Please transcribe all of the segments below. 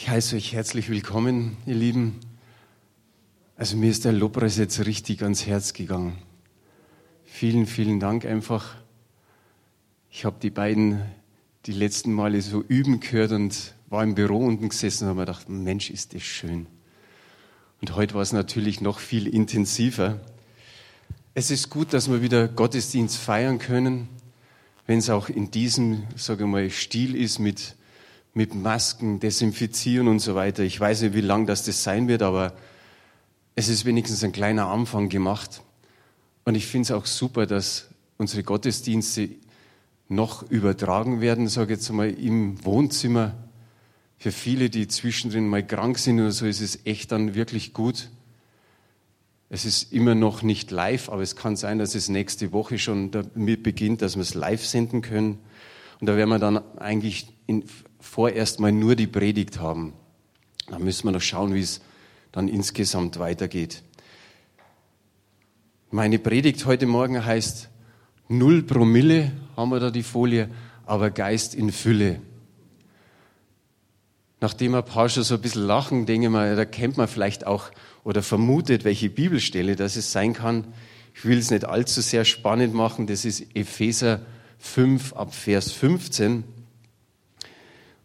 Ich heiße euch herzlich willkommen, ihr Lieben. Also mir ist der Lobpreis jetzt richtig ans Herz gegangen. Vielen, vielen Dank einfach. Ich habe die beiden die letzten Male so üben gehört und war im Büro unten gesessen und habe mir gedacht, Mensch, ist das schön. Und heute war es natürlich noch viel intensiver. Es ist gut, dass wir wieder Gottesdienst feiern können, wenn es auch in diesem, sage ich mal, Stil ist mit mit Masken, Desinfizieren und so weiter. Ich weiß nicht, wie lang das, das sein wird, aber es ist wenigstens ein kleiner Anfang gemacht. Und ich finde es auch super, dass unsere Gottesdienste noch übertragen werden, sage ich jetzt mal, im Wohnzimmer. Für viele, die zwischendrin mal krank sind oder so, ist es echt dann wirklich gut. Es ist immer noch nicht live, aber es kann sein, dass es nächste Woche schon damit beginnt, dass wir es live senden können. Und da werden wir dann eigentlich in vorerst mal nur die Predigt haben. Da müssen wir noch schauen, wie es dann insgesamt weitergeht. Meine Predigt heute Morgen heißt Null Promille, haben wir da die Folie, aber Geist in Fülle. Nachdem ein paar schon so ein bisschen lachen, denke mal, da kennt man vielleicht auch oder vermutet, welche Bibelstelle das es sein kann. Ich will es nicht allzu sehr spannend machen. Das ist Epheser 5 ab Vers 15.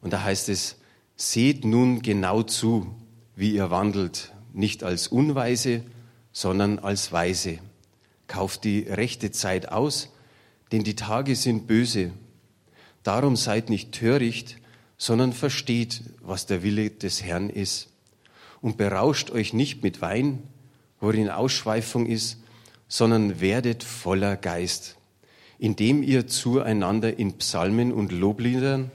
Und da heißt es, seht nun genau zu, wie ihr wandelt, nicht als Unweise, sondern als Weise. Kauft die rechte Zeit aus, denn die Tage sind böse. Darum seid nicht töricht, sondern versteht, was der Wille des Herrn ist. Und berauscht euch nicht mit Wein, worin Ausschweifung ist, sondern werdet voller Geist, indem ihr zueinander in Psalmen und Lobliedern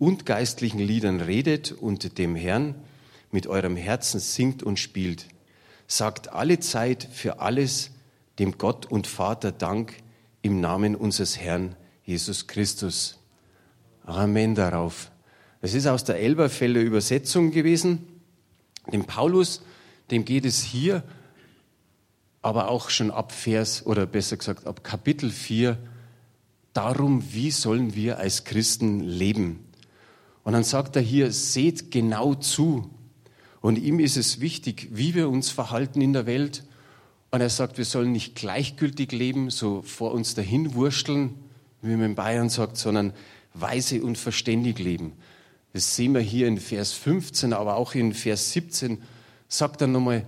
und geistlichen Liedern redet und dem Herrn mit eurem Herzen singt und spielt. Sagt alle Zeit für alles dem Gott und Vater Dank im Namen unseres Herrn Jesus Christus. Amen darauf. Es ist aus der Elberfelder Übersetzung gewesen. Dem Paulus, dem geht es hier, aber auch schon ab Vers oder besser gesagt ab Kapitel 4 darum, wie sollen wir als Christen leben. Und dann sagt er hier, seht genau zu. Und ihm ist es wichtig, wie wir uns verhalten in der Welt. Und er sagt, wir sollen nicht gleichgültig leben, so vor uns dahin wursteln, wie man in Bayern sagt, sondern weise und verständig leben. Das sehen wir hier in Vers 15, aber auch in Vers 17 sagt er nochmal,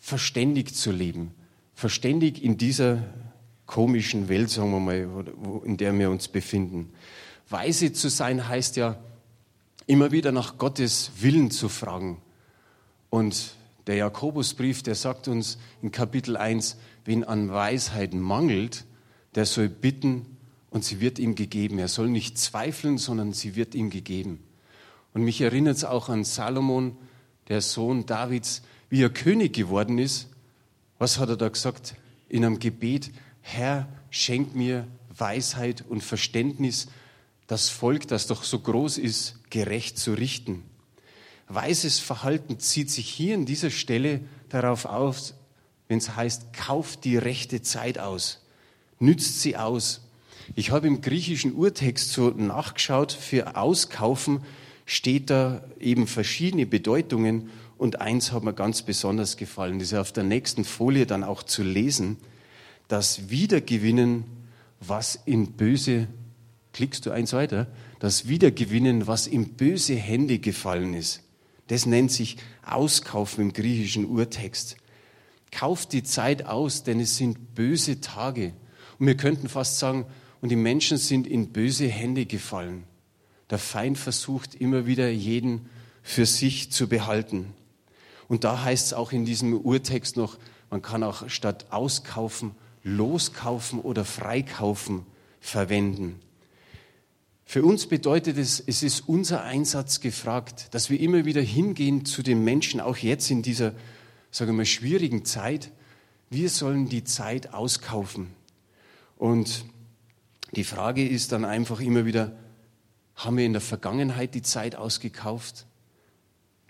verständig zu leben. Verständig in dieser komischen Welt, sagen wir mal, in der wir uns befinden. Weise zu sein heißt ja, immer wieder nach Gottes Willen zu fragen. Und der Jakobusbrief, der sagt uns in Kapitel 1, wen an Weisheit mangelt, der soll bitten und sie wird ihm gegeben. Er soll nicht zweifeln, sondern sie wird ihm gegeben. Und mich erinnert es auch an Salomon, der Sohn Davids, wie er König geworden ist. Was hat er da gesagt in einem Gebet? Herr, schenk mir Weisheit und Verständnis, das Volk, das doch so groß ist, gerecht zu richten. Weises Verhalten zieht sich hier an dieser Stelle darauf aus, wenn es heißt, kauft die rechte Zeit aus, nützt sie aus. Ich habe im griechischen Urtext so nachgeschaut, für auskaufen steht da eben verschiedene Bedeutungen und eins hat mir ganz besonders gefallen, das ist auf der nächsten Folie dann auch zu lesen, das Wiedergewinnen, was in böse klickst du eins weiter, das Wiedergewinnen, was in böse Hände gefallen ist. Das nennt sich Auskaufen im griechischen Urtext. Kauft die Zeit aus, denn es sind böse Tage. Und wir könnten fast sagen, und die Menschen sind in böse Hände gefallen. Der Feind versucht immer wieder jeden für sich zu behalten. Und da heißt es auch in diesem Urtext noch, man kann auch statt auskaufen, loskaufen oder freikaufen verwenden. Für uns bedeutet es, es ist unser Einsatz gefragt, dass wir immer wieder hingehen zu den Menschen, auch jetzt in dieser, sagen wir mal, schwierigen Zeit. Wir sollen die Zeit auskaufen. Und die Frage ist dann einfach immer wieder, haben wir in der Vergangenheit die Zeit ausgekauft?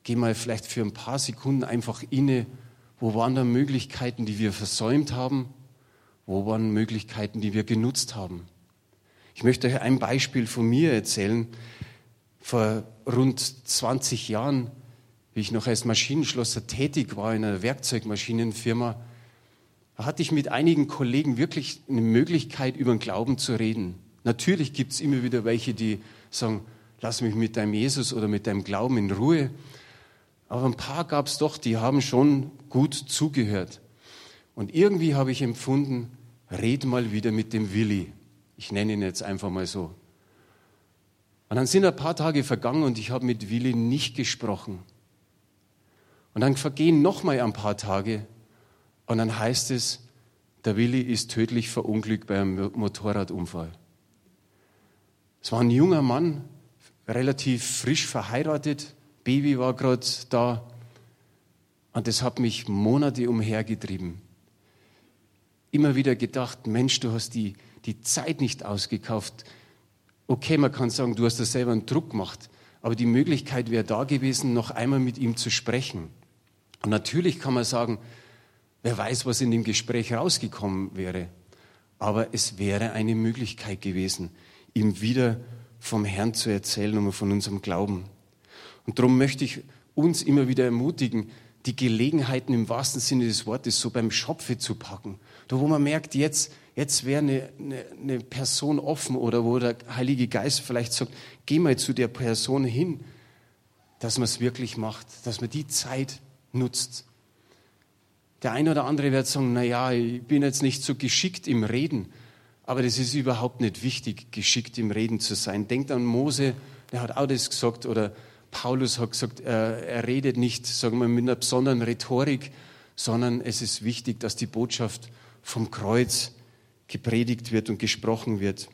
Gehen wir vielleicht für ein paar Sekunden einfach inne, wo waren da Möglichkeiten, die wir versäumt haben? Wo waren Möglichkeiten, die wir genutzt haben? Ich möchte euch ein Beispiel von mir erzählen. Vor rund 20 Jahren wie ich noch als Maschinenschlosser tätig war in einer Werkzeugmaschinenfirma, hatte ich mit einigen Kollegen wirklich eine Möglichkeit, über den Glauben zu reden. Natürlich gibt es immer wieder welche, die sagen, lass mich mit deinem Jesus oder mit deinem Glauben in Ruhe. Aber ein paar gab es doch, die haben schon gut zugehört. Und irgendwie habe ich empfunden, red mal wieder mit dem Willi. Ich nenne ihn jetzt einfach mal so. Und dann sind ein paar Tage vergangen und ich habe mit Willi nicht gesprochen. Und dann vergehen noch mal ein paar Tage und dann heißt es, der Willi ist tödlich verunglückt bei einem Motorradunfall. Es war ein junger Mann, relativ frisch verheiratet, Baby war gerade da und das hat mich Monate umhergetrieben. Immer wieder gedacht, Mensch, du hast die, die Zeit nicht ausgekauft. Okay, man kann sagen, du hast da selber einen Druck gemacht, aber die Möglichkeit wäre da gewesen, noch einmal mit ihm zu sprechen. Und natürlich kann man sagen, wer weiß, was in dem Gespräch rausgekommen wäre. Aber es wäre eine Möglichkeit gewesen, ihm wieder vom Herrn zu erzählen und von unserem Glauben. Und darum möchte ich uns immer wieder ermutigen, die Gelegenheiten im wahrsten Sinne des Wortes so beim Schopfe zu packen. Da wo man merkt, jetzt, jetzt wäre eine, eine, eine Person offen oder wo der Heilige Geist vielleicht sagt, geh mal zu der Person hin, dass man es wirklich macht, dass man die Zeit nutzt. Der eine oder andere wird sagen, na ja, ich bin jetzt nicht so geschickt im Reden, aber das ist überhaupt nicht wichtig, geschickt im Reden zu sein. Denkt an Mose, der hat auch das gesagt, oder Paulus hat gesagt, er, er redet nicht, sagen wir, mit einer besonderen Rhetorik, sondern es ist wichtig, dass die Botschaft vom Kreuz gepredigt wird und gesprochen wird.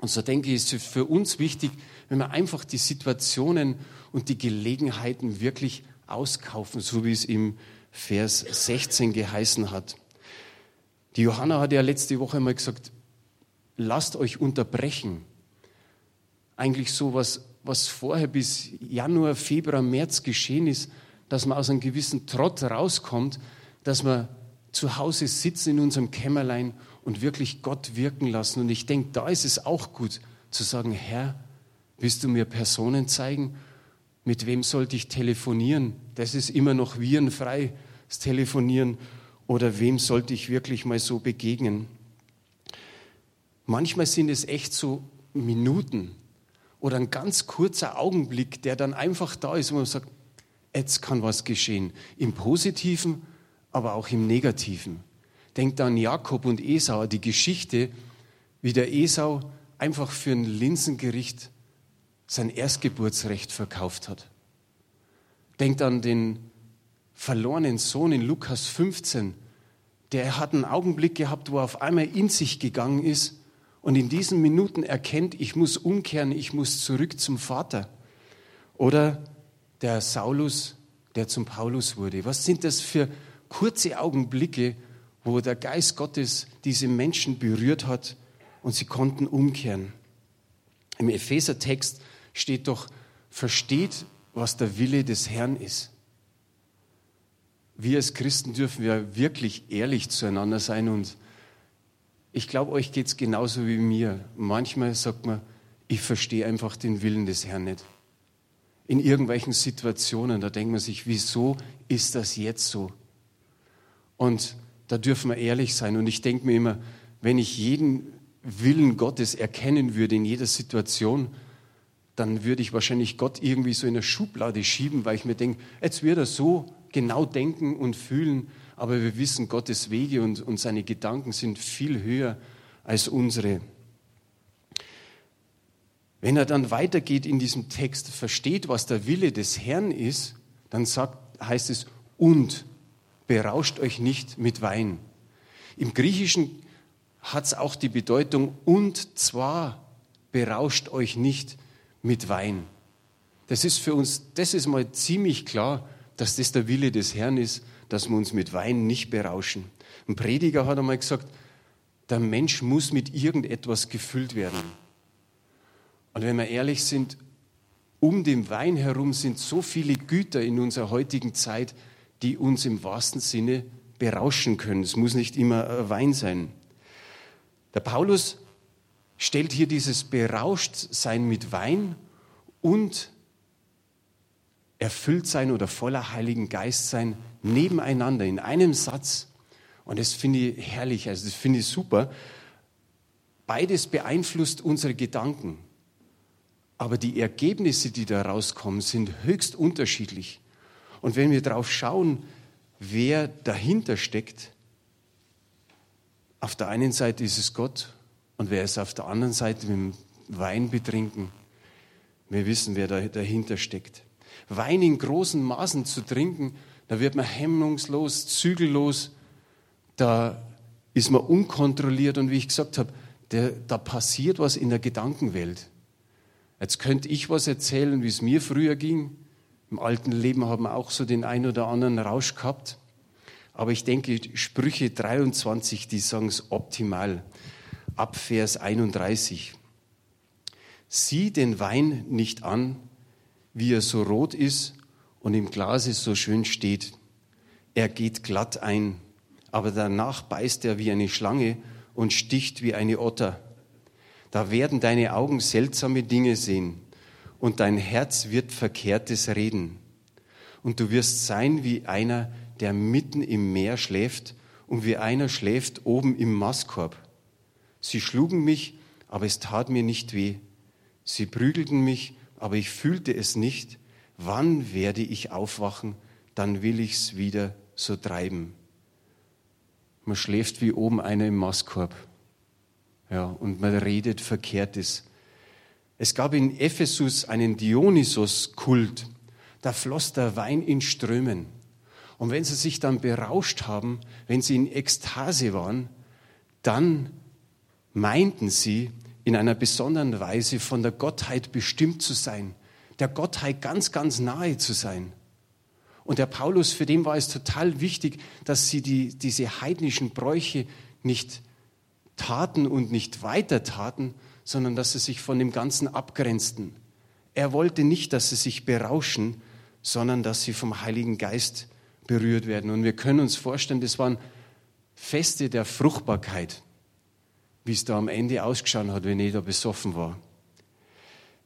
Und so denke ich, ist es für uns wichtig, wenn wir einfach die Situationen und die Gelegenheiten wirklich auskaufen, so wie es im Vers 16 geheißen hat. Die Johanna hat ja letzte Woche mal gesagt, lasst euch unterbrechen. Eigentlich so was, was vorher bis Januar, Februar, März geschehen ist, dass man aus einem gewissen Trott rauskommt, dass man zu Hause sitzen in unserem Kämmerlein und wirklich Gott wirken lassen. Und ich denke, da ist es auch gut zu sagen, Herr, willst du mir Personen zeigen, mit wem sollte ich telefonieren? Das ist immer noch virenfrei, das Telefonieren. Oder wem sollte ich wirklich mal so begegnen? Manchmal sind es echt so Minuten oder ein ganz kurzer Augenblick, der dann einfach da ist, wo man sagt, jetzt kann was geschehen. Im Positiven, aber auch im Negativen. Denkt an Jakob und Esau, die Geschichte, wie der Esau einfach für ein Linsengericht sein Erstgeburtsrecht verkauft hat. Denkt an den verlorenen Sohn in Lukas 15. Der hat einen Augenblick gehabt, wo er auf einmal in sich gegangen ist und in diesen Minuten erkennt, ich muss umkehren, ich muss zurück zum Vater. Oder der Saulus, der zum Paulus wurde. Was sind das für kurze Augenblicke, wo der Geist Gottes diese Menschen berührt hat und sie konnten umkehren? Im Epheser-Text steht doch, versteht, was der Wille des Herrn ist. Wir als Christen dürfen ja wirklich ehrlich zueinander sein und ich glaube, euch geht es genauso wie mir. Manchmal sagt man, ich verstehe einfach den Willen des Herrn nicht. In irgendwelchen Situationen, da denkt man sich, wieso ist das jetzt so? Und da dürfen wir ehrlich sein. Und ich denke mir immer, wenn ich jeden Willen Gottes erkennen würde in jeder Situation, dann würde ich wahrscheinlich Gott irgendwie so in eine Schublade schieben, weil ich mir denke, jetzt wird er so genau denken und fühlen, aber wir wissen, Gottes Wege und, und seine Gedanken sind viel höher als unsere. Wenn er dann weitergeht in diesem Text, versteht, was der Wille des Herrn ist, dann sagt, heißt es, und berauscht euch nicht mit Wein. Im Griechischen hat es auch die Bedeutung, und zwar berauscht euch nicht mit Wein. Das ist für uns, das ist mal ziemlich klar, dass das der Wille des Herrn ist, dass wir uns mit Wein nicht berauschen. Ein Prediger hat einmal gesagt, der Mensch muss mit irgendetwas gefüllt werden. Und wenn wir ehrlich sind, um den Wein herum sind so viele Güter in unserer heutigen Zeit, die uns im wahrsten Sinne berauschen können. Es muss nicht immer Wein sein. Der Paulus stellt hier dieses Berauschtsein mit Wein und erfüllt sein oder voller Heiligen Geist sein, nebeneinander in einem Satz. Und das finde ich herrlich, also das finde ich super. Beides beeinflusst unsere Gedanken. Aber die Ergebnisse, die da rauskommen, sind höchst unterschiedlich. Und wenn wir darauf schauen, wer dahinter steckt, auf der einen Seite ist es Gott und wer ist auf der anderen Seite mit dem Wein betrinken. Wir wissen, wer da dahinter steckt. Wein in großen Maßen zu trinken, da wird man hemmungslos, zügellos, da ist man unkontrolliert und wie ich gesagt habe, der, da passiert was in der Gedankenwelt. Jetzt könnte ich was erzählen, wie es mir früher ging. Im alten Leben haben wir auch so den ein oder anderen Rausch gehabt. Aber ich denke, Sprüche 23, die sagen es optimal. Ab Vers 31. Sieh den Wein nicht an, wie er so rot ist und im Glase so schön steht. Er geht glatt ein, aber danach beißt er wie eine Schlange und sticht wie eine Otter. Da werden deine Augen seltsame Dinge sehen und dein Herz wird Verkehrtes reden. Und du wirst sein wie einer, der mitten im Meer schläft und wie einer schläft oben im Mastkorb. Sie schlugen mich, aber es tat mir nicht weh. Sie prügelten mich, aber ich fühlte es nicht. Wann werde ich aufwachen? Dann will ich's wieder so treiben. Man schläft wie oben einer im Mastkorb. Ja, und man redet Verkehrtes. Es gab in Ephesus einen Dionysos-Kult. Da floss der Wein in Strömen. Und wenn sie sich dann berauscht haben, wenn sie in Ekstase waren, dann meinten sie, in einer besonderen Weise von der Gottheit bestimmt zu sein, der Gottheit ganz, ganz nahe zu sein. Und der Paulus, für den war es total wichtig, dass sie die, diese heidnischen Bräuche nicht taten und nicht weiter taten, sondern dass sie sich von dem Ganzen abgrenzten. Er wollte nicht, dass sie sich berauschen, sondern dass sie vom Heiligen Geist berührt werden. Und wir können uns vorstellen, das waren Feste der Fruchtbarkeit, wie es da am Ende ausgeschaut hat, wenn jeder besoffen war.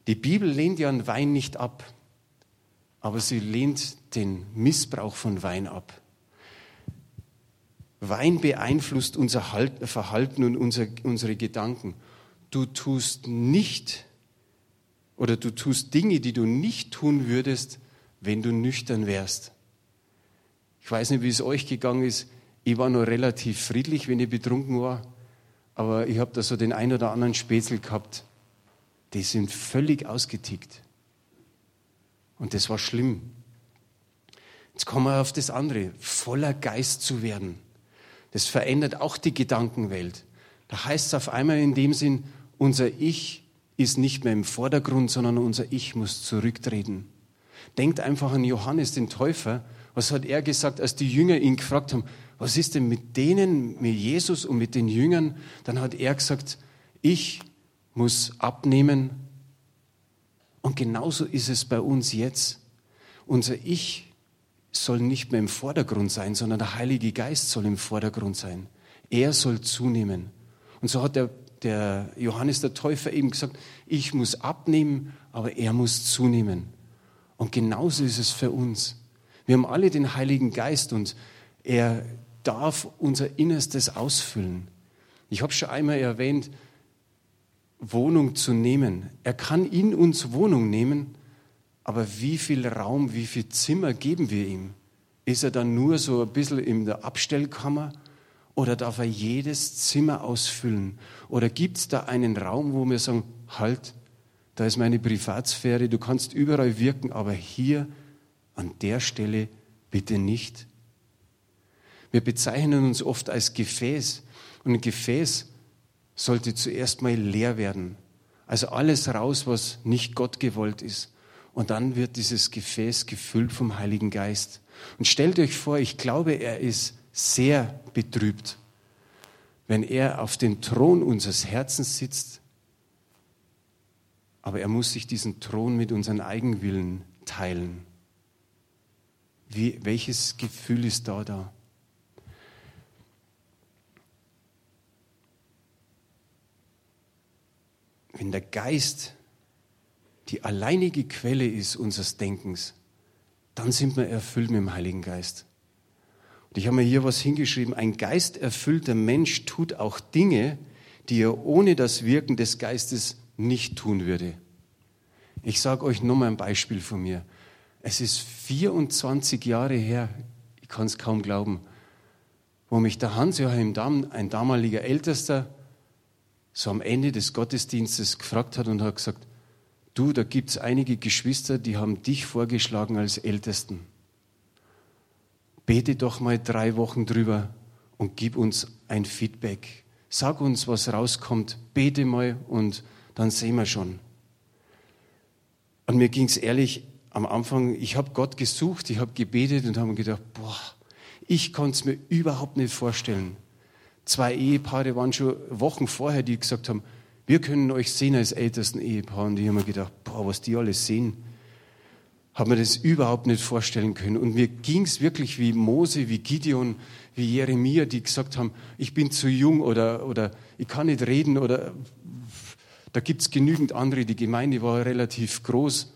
Die Bibel lehnt ja einen Wein nicht ab, aber sie lehnt den Missbrauch von Wein ab. Wein beeinflusst unser Verhalten und unsere Gedanken. Du tust nicht oder du tust Dinge, die du nicht tun würdest, wenn du nüchtern wärst. Ich weiß nicht, wie es euch gegangen ist. Ich war nur relativ friedlich, wenn ich betrunken war. Aber ich habe da so den ein oder anderen Spätzle gehabt. Die sind völlig ausgetickt. Und das war schlimm. Jetzt kommen wir auf das andere. Voller Geist zu werden. Das verändert auch die Gedankenwelt. Da heißt es auf einmal in dem Sinn, unser Ich ist nicht mehr im Vordergrund, sondern unser Ich muss zurücktreten. Denkt einfach an Johannes den Täufer, was hat er gesagt, als die Jünger ihn gefragt haben, was ist denn mit denen, mit Jesus und mit den Jüngern? Dann hat er gesagt, ich muss abnehmen. Und genauso ist es bei uns jetzt. Unser Ich soll nicht mehr im Vordergrund sein, sondern der Heilige Geist soll im Vordergrund sein. Er soll zunehmen. Und so hat der, der Johannes der Täufer eben gesagt, ich muss abnehmen, aber er muss zunehmen. Und genauso ist es für uns. Wir haben alle den Heiligen Geist und er darf unser Innerstes ausfüllen. Ich habe schon einmal erwähnt, Wohnung zu nehmen. Er kann in uns Wohnung nehmen, aber wie viel Raum, wie viel Zimmer geben wir ihm? Ist er dann nur so ein bisschen in der Abstellkammer oder darf er jedes Zimmer ausfüllen? Oder gibt es da einen Raum, wo wir sagen, halt, da ist meine Privatsphäre, du kannst überall wirken, aber hier an der Stelle bitte nicht. Wir bezeichnen uns oft als Gefäß und ein Gefäß sollte zuerst mal leer werden. Also alles raus, was nicht Gott gewollt ist. Und dann wird dieses Gefäß gefüllt vom Heiligen Geist. Und stellt euch vor, ich glaube, er ist sehr betrübt, wenn er auf dem Thron unseres Herzens sitzt, aber er muss sich diesen Thron mit unseren Eigenwillen teilen. Wie, welches Gefühl ist da da? Wenn der Geist die alleinige Quelle ist unseres Denkens, dann sind wir erfüllt mit dem Heiligen Geist. Und ich habe mir hier was hingeschrieben, ein geisterfüllter Mensch tut auch Dinge, die er ohne das Wirken des Geistes nicht tun würde. Ich sage euch nochmal ein Beispiel von mir. Es ist 24 Jahre her, ich kann es kaum glauben, wo mich der Hans-Joachim Damm, ein damaliger Ältester, so am Ende des Gottesdienstes gefragt hat und hat gesagt, du, da gibt es einige Geschwister, die haben dich vorgeschlagen als Ältesten. Bete doch mal drei Wochen drüber und gib uns ein Feedback. Sag uns, was rauskommt. Bete mal und dann sehen wir schon. Und mir ging es ehrlich am Anfang, ich habe Gott gesucht, ich habe gebetet und habe gedacht, boah, ich konnte es mir überhaupt nicht vorstellen. Zwei Ehepaare waren schon Wochen vorher, die gesagt haben, wir können euch sehen als ältesten Ehepaar. Und ich habe mir gedacht, boah, was die alles sehen, habe mir das überhaupt nicht vorstellen können. Und mir ging es wirklich wie Mose, wie Gideon, wie Jeremia, die gesagt haben, ich bin zu jung oder, oder ich kann nicht reden oder da gibt es genügend andere. Die Gemeinde war relativ groß.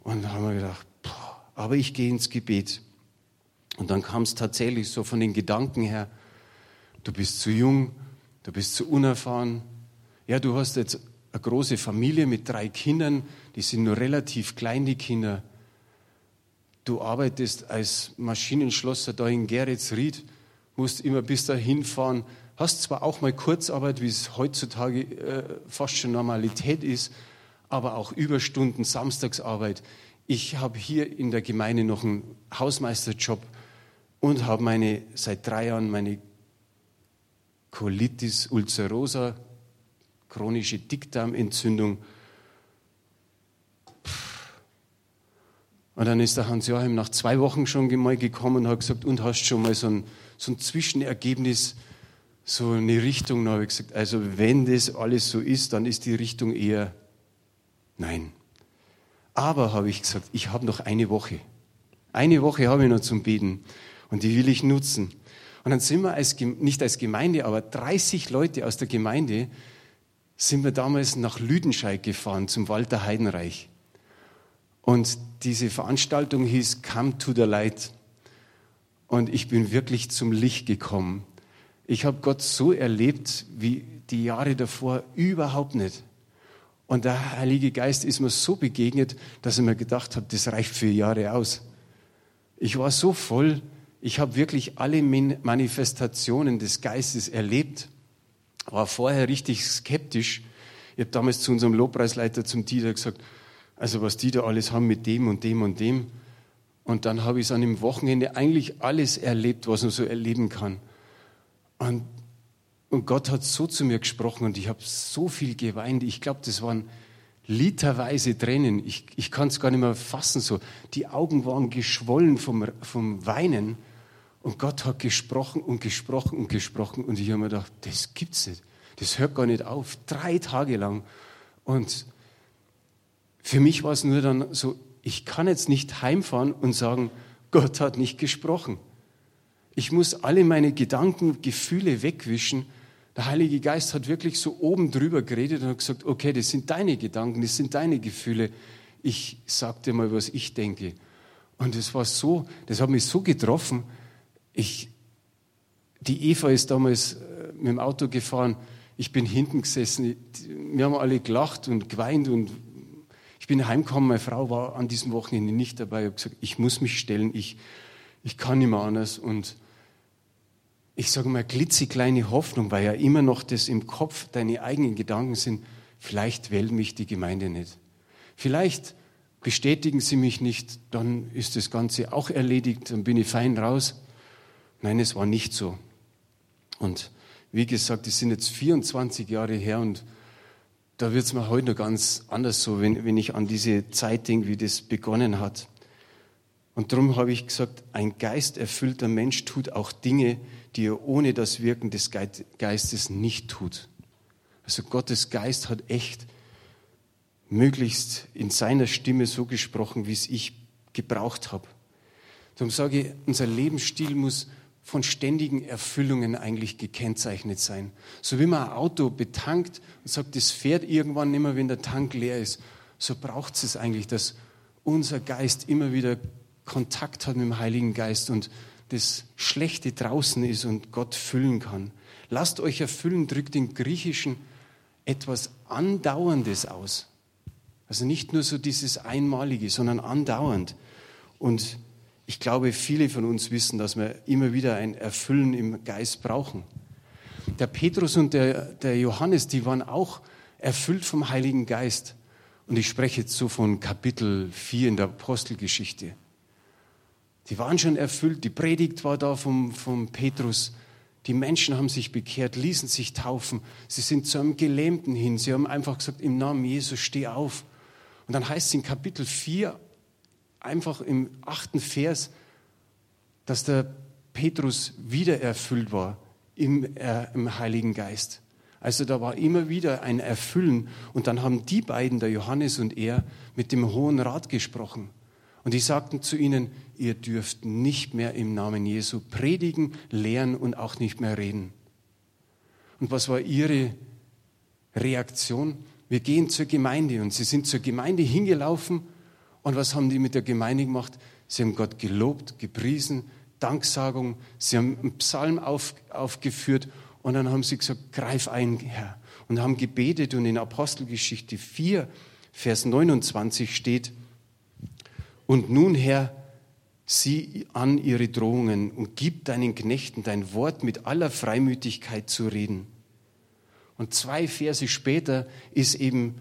Und da haben wir gedacht, boah, aber ich gehe ins Gebet. Und dann kam es tatsächlich so von den Gedanken her, du bist zu jung, du bist zu unerfahren. Ja, du hast jetzt eine große Familie mit drei Kindern, die sind nur relativ klein, die Kinder. Du arbeitest als Maschinenschlosser da in Geretsried, musst immer bis dahin fahren, hast zwar auch mal Kurzarbeit, wie es heutzutage äh, fast schon Normalität ist, aber auch Überstunden, Samstagsarbeit. Ich habe hier in der Gemeinde noch einen Hausmeisterjob und habe meine, seit drei Jahren meine Colitis ulcerosa, chronische Dickdarmentzündung. Und dann ist der Hans-Joachim nach zwei Wochen schon mal gekommen und hat gesagt, und hast schon mal so ein, so ein Zwischenergebnis, so eine Richtung. Und habe ich gesagt, also wenn das alles so ist, dann ist die Richtung eher Nein. Aber habe ich gesagt, ich habe noch eine Woche. Eine Woche habe ich noch zum Beten und die will ich nutzen. Und dann sind wir als, nicht als Gemeinde, aber 30 Leute aus der Gemeinde sind wir damals nach Lüdenscheid gefahren zum Walter Heidenreich. Und diese Veranstaltung hieß Come to the Light. Und ich bin wirklich zum Licht gekommen. Ich habe Gott so erlebt wie die Jahre davor überhaupt nicht. Und der Heilige Geist ist mir so begegnet, dass ich mir gedacht habe, das reicht für Jahre aus. Ich war so voll, ich habe wirklich alle Manifestationen des Geistes erlebt, war vorher richtig skeptisch. Ich habe damals zu unserem Lobpreisleiter, zum Dieter, gesagt, also was die da alles haben mit dem und dem und dem. Und dann habe ich an dem Wochenende eigentlich alles erlebt, was man so erleben kann. Und und Gott hat so zu mir gesprochen und ich habe so viel geweint. Ich glaube, das waren literweise Tränen. Ich, ich kann es gar nicht mehr fassen. So. Die Augen waren geschwollen vom, vom Weinen. Und Gott hat gesprochen und gesprochen und gesprochen. Und ich habe mir gedacht, das gibt's nicht. Das hört gar nicht auf. Drei Tage lang. Und für mich war es nur dann so, ich kann jetzt nicht heimfahren und sagen, Gott hat nicht gesprochen. Ich muss alle meine Gedanken, Gefühle wegwischen der Heilige Geist hat wirklich so oben drüber geredet und hat gesagt, okay, das sind deine Gedanken, das sind deine Gefühle. Ich sag dir mal, was ich denke. Und das war so, das hat mich so getroffen. Ich, die Eva ist damals äh, mit dem Auto gefahren. Ich bin hinten gesessen. Wir haben alle gelacht und geweint und ich bin heimgekommen. Meine Frau war an diesem Wochenende nicht dabei. Ich habe gesagt, ich muss mich stellen. Ich, ich kann nicht mehr anders. Und ich sage mal, klitzekleine Hoffnung, weil ja immer noch das im Kopf deine eigenen Gedanken sind, vielleicht wählt mich die Gemeinde nicht. Vielleicht bestätigen sie mich nicht, dann ist das Ganze auch erledigt, dann bin ich fein raus. Nein, es war nicht so. Und wie gesagt, es sind jetzt 24 Jahre her und da wird es mir heute noch ganz anders so, wenn, wenn ich an diese Zeit denke, wie das begonnen hat. Und darum habe ich gesagt, ein geisterfüllter Mensch tut auch Dinge, die er ohne das Wirken des Geistes nicht tut. Also Gottes Geist hat echt möglichst in seiner Stimme so gesprochen, wie es ich gebraucht habe. Darum sage ich, unser Lebensstil muss von ständigen Erfüllungen eigentlich gekennzeichnet sein. So wie man ein Auto betankt und sagt, das fährt irgendwann mehr, wenn der Tank leer ist, so braucht es eigentlich, dass unser Geist immer wieder Kontakt hat mit dem Heiligen Geist und das Schlechte draußen ist und Gott füllen kann. Lasst euch erfüllen, drückt im Griechischen etwas Andauerndes aus. Also nicht nur so dieses Einmalige, sondern andauernd. Und ich glaube, viele von uns wissen, dass wir immer wieder ein Erfüllen im Geist brauchen. Der Petrus und der, der Johannes, die waren auch erfüllt vom Heiligen Geist. Und ich spreche jetzt so von Kapitel 4 in der Apostelgeschichte. Die waren schon erfüllt, die Predigt war da vom, vom Petrus. Die Menschen haben sich bekehrt, ließen sich taufen. Sie sind zu einem Gelähmten hin. Sie haben einfach gesagt, im Namen Jesus steh auf. Und dann heißt es in Kapitel 4, einfach im achten Vers, dass der Petrus wieder erfüllt war im, äh, im Heiligen Geist. Also da war immer wieder ein Erfüllen. Und dann haben die beiden, der Johannes und er, mit dem Hohen Rat gesprochen. Und die sagten zu ihnen, ihr dürft nicht mehr im Namen Jesu predigen, lehren und auch nicht mehr reden. Und was war ihre Reaktion? Wir gehen zur Gemeinde und sie sind zur Gemeinde hingelaufen und was haben die mit der Gemeinde gemacht? Sie haben Gott gelobt, gepriesen, Danksagung, sie haben einen Psalm auf, aufgeführt und dann haben sie gesagt, greif ein, Herr. Und haben gebetet und in Apostelgeschichte 4, Vers 29 steht, und nun, Herr, sieh an ihre Drohungen und gib deinen Knechten dein Wort mit aller Freimütigkeit zu reden. Und zwei Verse später ist eben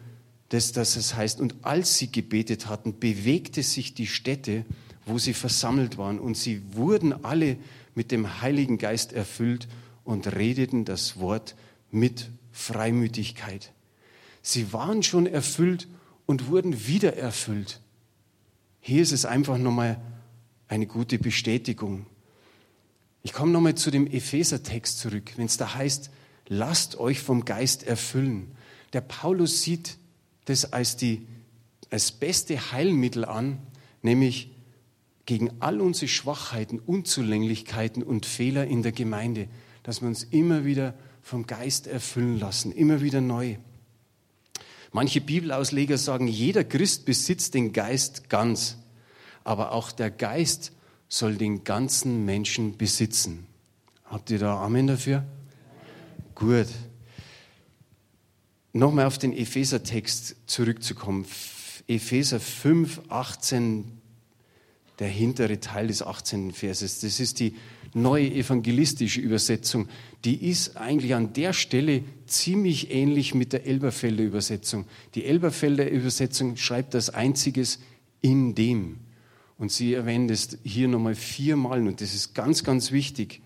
das, dass es heißt, und als sie gebetet hatten, bewegte sich die Stätte, wo sie versammelt waren, und sie wurden alle mit dem Heiligen Geist erfüllt und redeten das Wort mit Freimütigkeit. Sie waren schon erfüllt und wurden wieder erfüllt. Hier ist es einfach nochmal eine gute Bestätigung. Ich komme nochmal zu dem Epheser-Text zurück, wenn es da heißt, lasst euch vom Geist erfüllen. Der Paulus sieht das als, die, als beste Heilmittel an, nämlich gegen all unsere Schwachheiten, Unzulänglichkeiten und Fehler in der Gemeinde dass wir uns immer wieder vom Geist erfüllen lassen, immer wieder neu. Manche Bibelausleger sagen, jeder Christ besitzt den Geist ganz, aber auch der Geist soll den ganzen Menschen besitzen. Habt ihr da Amen dafür? Gut. Nochmal auf den Epheser-Text zurückzukommen. Epheser 5, 18, der hintere Teil des 18. Verses. Das ist die neue evangelistische Übersetzung, die ist eigentlich an der Stelle ziemlich ähnlich mit der Elberfelder Übersetzung. Die Elberfelder Übersetzung schreibt das einziges in dem. Und sie erwähnt es hier nochmal viermal und das ist ganz, ganz wichtig.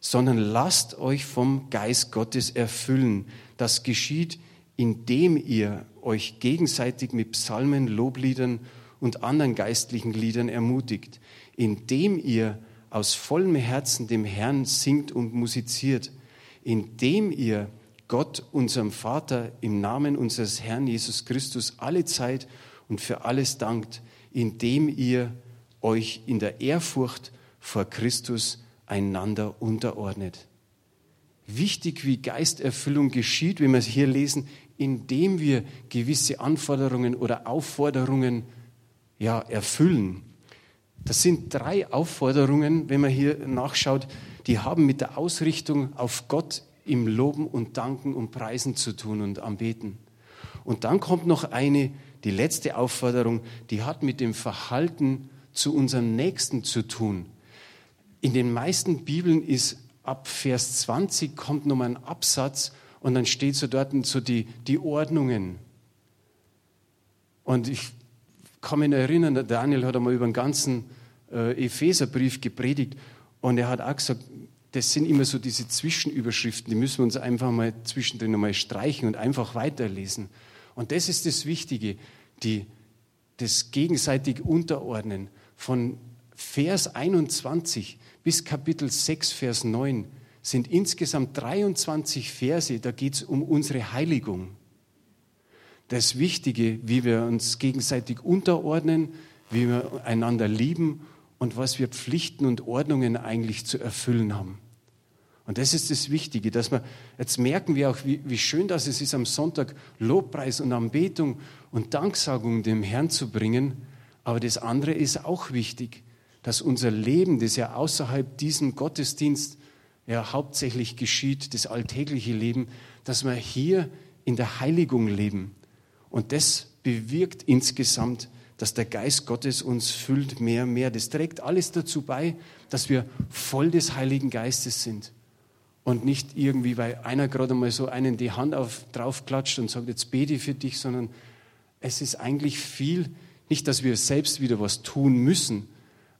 Sondern lasst euch vom Geist Gottes erfüllen. Das geschieht, indem ihr euch gegenseitig mit Psalmen, Lobliedern und anderen geistlichen Liedern ermutigt, indem ihr aus vollem Herzen dem Herrn singt und musiziert, indem ihr Gott, unserem Vater, im Namen unseres Herrn Jesus Christus alle Zeit und für alles dankt, indem ihr euch in der Ehrfurcht vor Christus einander unterordnet. Wichtig, wie Geisterfüllung geschieht, wie wir es hier lesen, indem wir gewisse Anforderungen oder Aufforderungen ja, erfüllen. Das sind drei Aufforderungen, wenn man hier nachschaut, die haben mit der Ausrichtung auf Gott im Loben und Danken und Preisen zu tun und Anbeten. Und dann kommt noch eine, die letzte Aufforderung, die hat mit dem Verhalten zu unserem Nächsten zu tun. In den meisten Bibeln ist ab Vers 20 kommt nochmal ein Absatz und dann steht so dort so die, die Ordnungen. Und ich kann mich erinnern, der Daniel hat einmal über den ganzen äh, Epheserbrief gepredigt und er hat auch gesagt, das sind immer so diese Zwischenüberschriften, die müssen wir uns einfach mal zwischendrin einmal streichen und einfach weiterlesen. Und das ist das Wichtige, die, das gegenseitig Unterordnen von Vers 21 bis Kapitel 6, Vers 9 sind insgesamt 23 Verse, da geht es um unsere Heiligung das Wichtige, wie wir uns gegenseitig unterordnen, wie wir einander lieben und was wir Pflichten und Ordnungen eigentlich zu erfüllen haben. Und das ist das Wichtige, dass wir, jetzt merken wir auch, wie, wie schön das ist, am Sonntag Lobpreis und Anbetung und Danksagung dem Herrn zu bringen. Aber das andere ist auch wichtig, dass unser Leben, das ja außerhalb diesem Gottesdienst ja hauptsächlich geschieht, das alltägliche Leben, dass wir hier in der Heiligung leben. Und das bewirkt insgesamt, dass der Geist Gottes uns füllt mehr und mehr. Das trägt alles dazu bei, dass wir voll des Heiligen Geistes sind. Und nicht irgendwie, weil einer gerade mal so einen die Hand auf, draufklatscht und sagt, jetzt bete für dich, sondern es ist eigentlich viel, nicht, dass wir selbst wieder was tun müssen,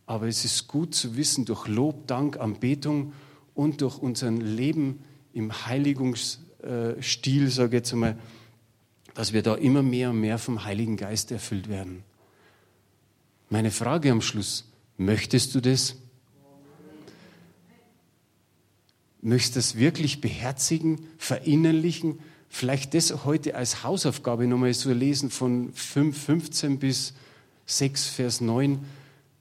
aber es ist gut zu wissen, durch Lob, Dank, Anbetung und durch unser Leben im Heiligungsstil, sage ich jetzt einmal, dass wir da immer mehr und mehr vom Heiligen Geist erfüllt werden. Meine Frage am Schluss, möchtest du das? Möchtest du das wirklich beherzigen, verinnerlichen? Vielleicht das heute als Hausaufgabe nochmal so lesen von 5, 15 bis 6, Vers 9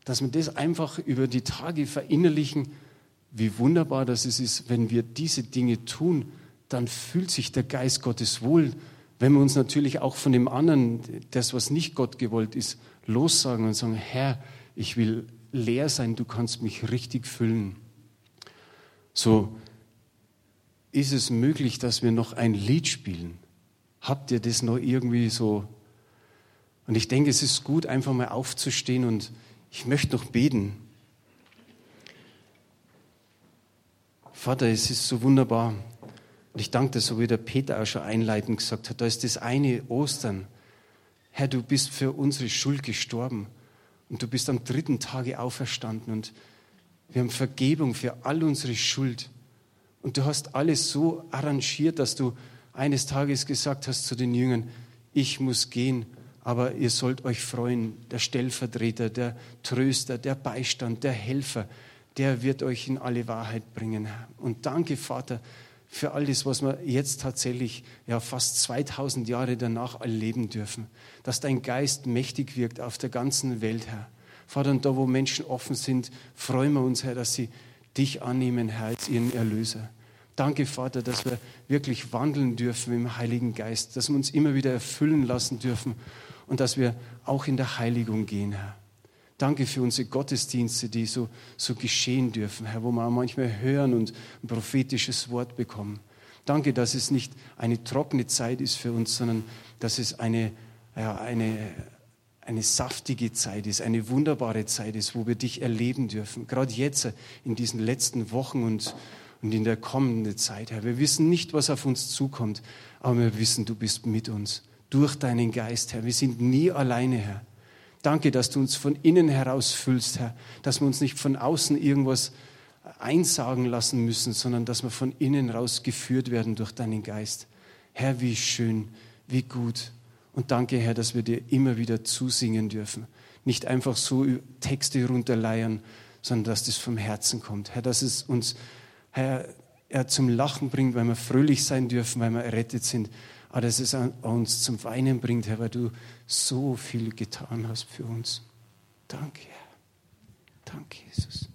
dass wir das einfach über die Tage verinnerlichen, wie wunderbar das ist, wenn wir diese Dinge tun, dann fühlt sich der Geist Gottes wohl. Wenn wir uns natürlich auch von dem anderen, das, was nicht Gott gewollt ist, lossagen und sagen, Herr, ich will leer sein, du kannst mich richtig füllen. So ist es möglich, dass wir noch ein Lied spielen. Habt ihr das noch irgendwie so? Und ich denke, es ist gut, einfach mal aufzustehen und ich möchte noch beten. Vater, es ist so wunderbar. Und ich danke dir, so wie der Peter auch schon einleitend gesagt hat, da ist das eine Ostern. Herr, du bist für unsere Schuld gestorben und du bist am dritten Tage auferstanden und wir haben Vergebung für all unsere Schuld. Und du hast alles so arrangiert, dass du eines Tages gesagt hast zu den Jüngern, ich muss gehen aber ihr sollt euch freuen, der Stellvertreter, der Tröster, der Beistand, der Helfer, der wird euch in alle Wahrheit bringen. Und danke, Vater, für alles, was wir jetzt tatsächlich ja fast 2000 Jahre danach erleben dürfen, dass dein Geist mächtig wirkt auf der ganzen Welt, Herr. Vater, und da, wo Menschen offen sind, freuen wir uns, Herr, dass sie dich annehmen, Herr, als ihren Erlöser. Danke, Vater, dass wir wirklich wandeln dürfen im Heiligen Geist, dass wir uns immer wieder erfüllen lassen dürfen und dass wir auch in der Heiligung gehen, Herr. Danke für unsere Gottesdienste, die so, so geschehen dürfen, Herr, wo wir manchmal hören und ein prophetisches Wort bekommen. Danke, dass es nicht eine trockene Zeit ist für uns, sondern dass es eine, ja, eine, eine saftige Zeit ist, eine wunderbare Zeit ist, wo wir dich erleben dürfen. Gerade jetzt in diesen letzten Wochen und, und in der kommenden Zeit, Herr. Wir wissen nicht, was auf uns zukommt, aber wir wissen, du bist mit uns durch deinen Geist, Herr. Wir sind nie alleine, Herr. Danke, dass du uns von innen heraus füllst, Herr. Dass wir uns nicht von außen irgendwas einsagen lassen müssen, sondern dass wir von innen raus geführt werden durch deinen Geist. Herr, wie schön, wie gut. Und danke, Herr, dass wir dir immer wieder zusingen dürfen. Nicht einfach so Texte runterleiern, sondern dass das vom Herzen kommt. Herr, dass es uns, Herr, er zum Lachen bringt, weil wir fröhlich sein dürfen, weil wir errettet sind aber dass es uns zum Weinen bringt, Herr, weil du so viel getan hast für uns. Danke, Herr. Danke, Jesus.